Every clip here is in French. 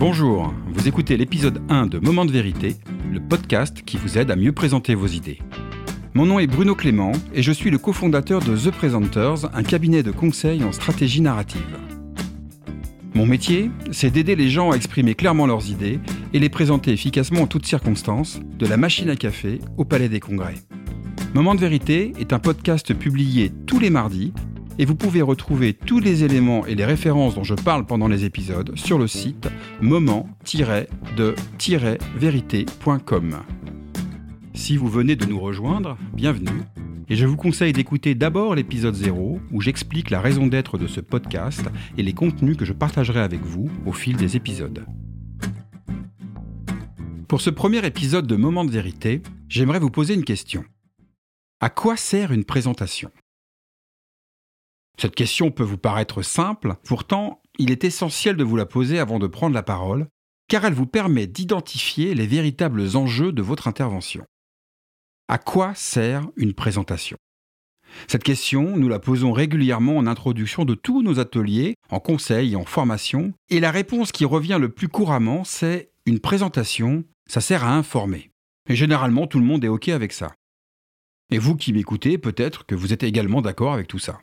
Bonjour, vous écoutez l'épisode 1 de Moment de vérité, le podcast qui vous aide à mieux présenter vos idées. Mon nom est Bruno Clément et je suis le cofondateur de The Presenters, un cabinet de conseil en stratégie narrative. Mon métier, c'est d'aider les gens à exprimer clairement leurs idées et les présenter efficacement en toutes circonstances, de la machine à café au palais des congrès. Moment de vérité est un podcast publié tous les mardis et vous pouvez retrouver tous les éléments et les références dont je parle pendant les épisodes sur le site moment-de-vérité.com. Si vous venez de nous rejoindre, bienvenue, et je vous conseille d'écouter d'abord l'épisode 0 où j'explique la raison d'être de ce podcast et les contenus que je partagerai avec vous au fil des épisodes. Pour ce premier épisode de Moment de vérité, j'aimerais vous poser une question. À quoi sert une présentation? Cette question peut vous paraître simple, pourtant il est essentiel de vous la poser avant de prendre la parole, car elle vous permet d'identifier les véritables enjeux de votre intervention. À quoi sert une présentation? Cette question, nous la posons régulièrement en introduction de tous nos ateliers, en conseil et en formation, et la réponse qui revient le plus couramment, c'est une présentation, ça sert à informer. Et généralement, tout le monde est OK avec ça. Et vous qui m'écoutez, peut-être que vous êtes également d'accord avec tout ça.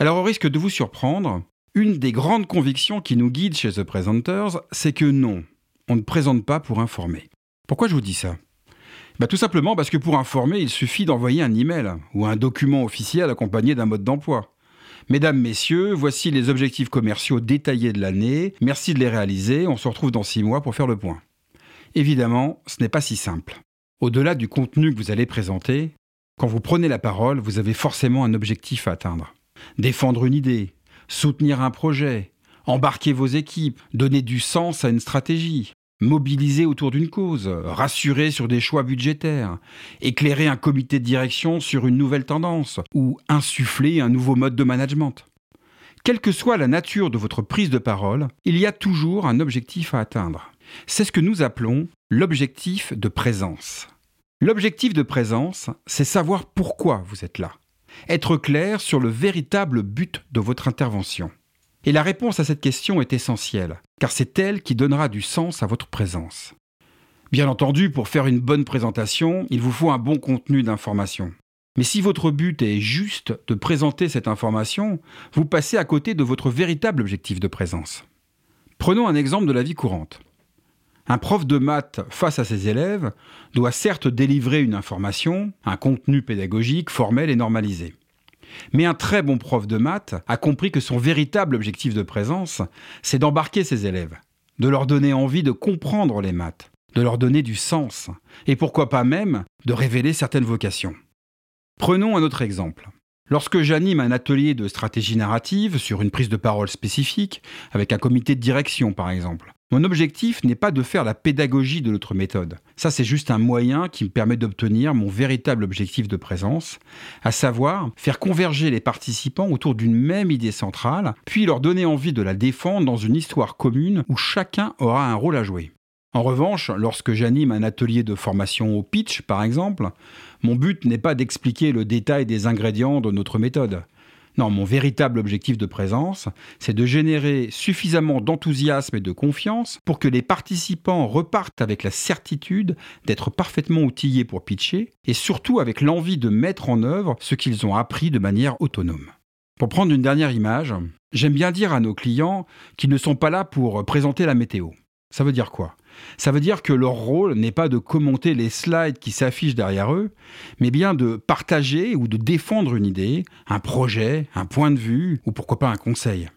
Alors au risque de vous surprendre, une des grandes convictions qui nous guide chez The Presenters, c'est que non, on ne présente pas pour informer. Pourquoi je vous dis ça? Bah, Tout simplement parce que pour informer, il suffit d'envoyer un email ou un document officiel accompagné d'un mode d'emploi. Mesdames, Messieurs, voici les objectifs commerciaux détaillés de l'année. Merci de les réaliser. On se retrouve dans six mois pour faire le point. Évidemment, ce n'est pas si simple. Au-delà du contenu que vous allez présenter, quand vous prenez la parole, vous avez forcément un objectif à atteindre défendre une idée, soutenir un projet, embarquer vos équipes, donner du sens à une stratégie, mobiliser autour d'une cause, rassurer sur des choix budgétaires, éclairer un comité de direction sur une nouvelle tendance ou insuffler un nouveau mode de management. Quelle que soit la nature de votre prise de parole, il y a toujours un objectif à atteindre. C'est ce que nous appelons l'objectif de présence. L'objectif de présence, c'est savoir pourquoi vous êtes là être clair sur le véritable but de votre intervention. Et la réponse à cette question est essentielle, car c'est elle qui donnera du sens à votre présence. Bien entendu, pour faire une bonne présentation, il vous faut un bon contenu d'information. Mais si votre but est juste de présenter cette information, vous passez à côté de votre véritable objectif de présence. Prenons un exemple de la vie courante. Un prof de maths face à ses élèves doit certes délivrer une information, un contenu pédagogique formel et normalisé. Mais un très bon prof de maths a compris que son véritable objectif de présence, c'est d'embarquer ses élèves, de leur donner envie de comprendre les maths, de leur donner du sens, et pourquoi pas même de révéler certaines vocations. Prenons un autre exemple. Lorsque j'anime un atelier de stratégie narrative sur une prise de parole spécifique, avec un comité de direction par exemple, mon objectif n'est pas de faire la pédagogie de notre méthode. Ça, c'est juste un moyen qui me permet d'obtenir mon véritable objectif de présence, à savoir faire converger les participants autour d'une même idée centrale, puis leur donner envie de la défendre dans une histoire commune où chacun aura un rôle à jouer. En revanche, lorsque j'anime un atelier de formation au pitch, par exemple, mon but n'est pas d'expliquer le détail des ingrédients de notre méthode. Non, mon véritable objectif de présence, c'est de générer suffisamment d'enthousiasme et de confiance pour que les participants repartent avec la certitude d'être parfaitement outillés pour pitcher et surtout avec l'envie de mettre en œuvre ce qu'ils ont appris de manière autonome. Pour prendre une dernière image, j'aime bien dire à nos clients qu'ils ne sont pas là pour présenter la météo. Ça veut dire quoi? Ça veut dire que leur rôle n'est pas de commenter les slides qui s'affichent derrière eux, mais bien de partager ou de défendre une idée, un projet, un point de vue, ou pourquoi pas un conseil.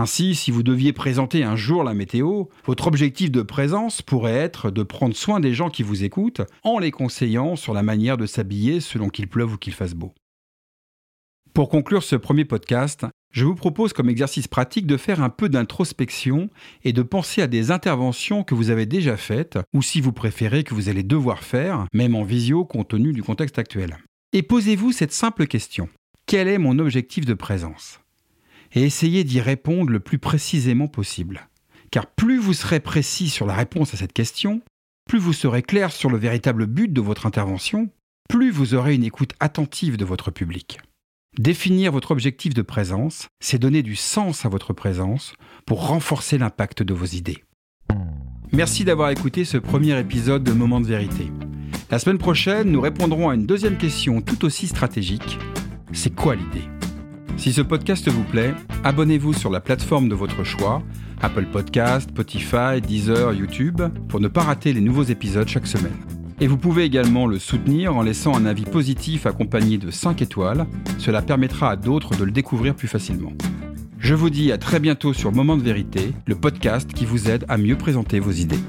Ainsi, si vous deviez présenter un jour la météo, votre objectif de présence pourrait être de prendre soin des gens qui vous écoutent en les conseillant sur la manière de s'habiller selon qu'il pleuve ou qu'il fasse beau. Pour conclure ce premier podcast, je vous propose comme exercice pratique de faire un peu d'introspection et de penser à des interventions que vous avez déjà faites ou si vous préférez que vous allez devoir faire, même en visio compte tenu du contexte actuel. Et posez-vous cette simple question. Quel est mon objectif de présence? Et essayez d'y répondre le plus précisément possible. Car plus vous serez précis sur la réponse à cette question, plus vous serez clair sur le véritable but de votre intervention, plus vous aurez une écoute attentive de votre public. Définir votre objectif de présence, c'est donner du sens à votre présence pour renforcer l'impact de vos idées. Merci d'avoir écouté ce premier épisode de Moment de vérité. La semaine prochaine, nous répondrons à une deuxième question tout aussi stratégique. C'est quoi l'idée? Si ce podcast vous plaît, abonnez-vous sur la plateforme de votre choix, Apple Podcast, Spotify, Deezer, YouTube, pour ne pas rater les nouveaux épisodes chaque semaine. Et vous pouvez également le soutenir en laissant un avis positif accompagné de 5 étoiles. Cela permettra à d'autres de le découvrir plus facilement. Je vous dis à très bientôt sur Moment de vérité, le podcast qui vous aide à mieux présenter vos idées.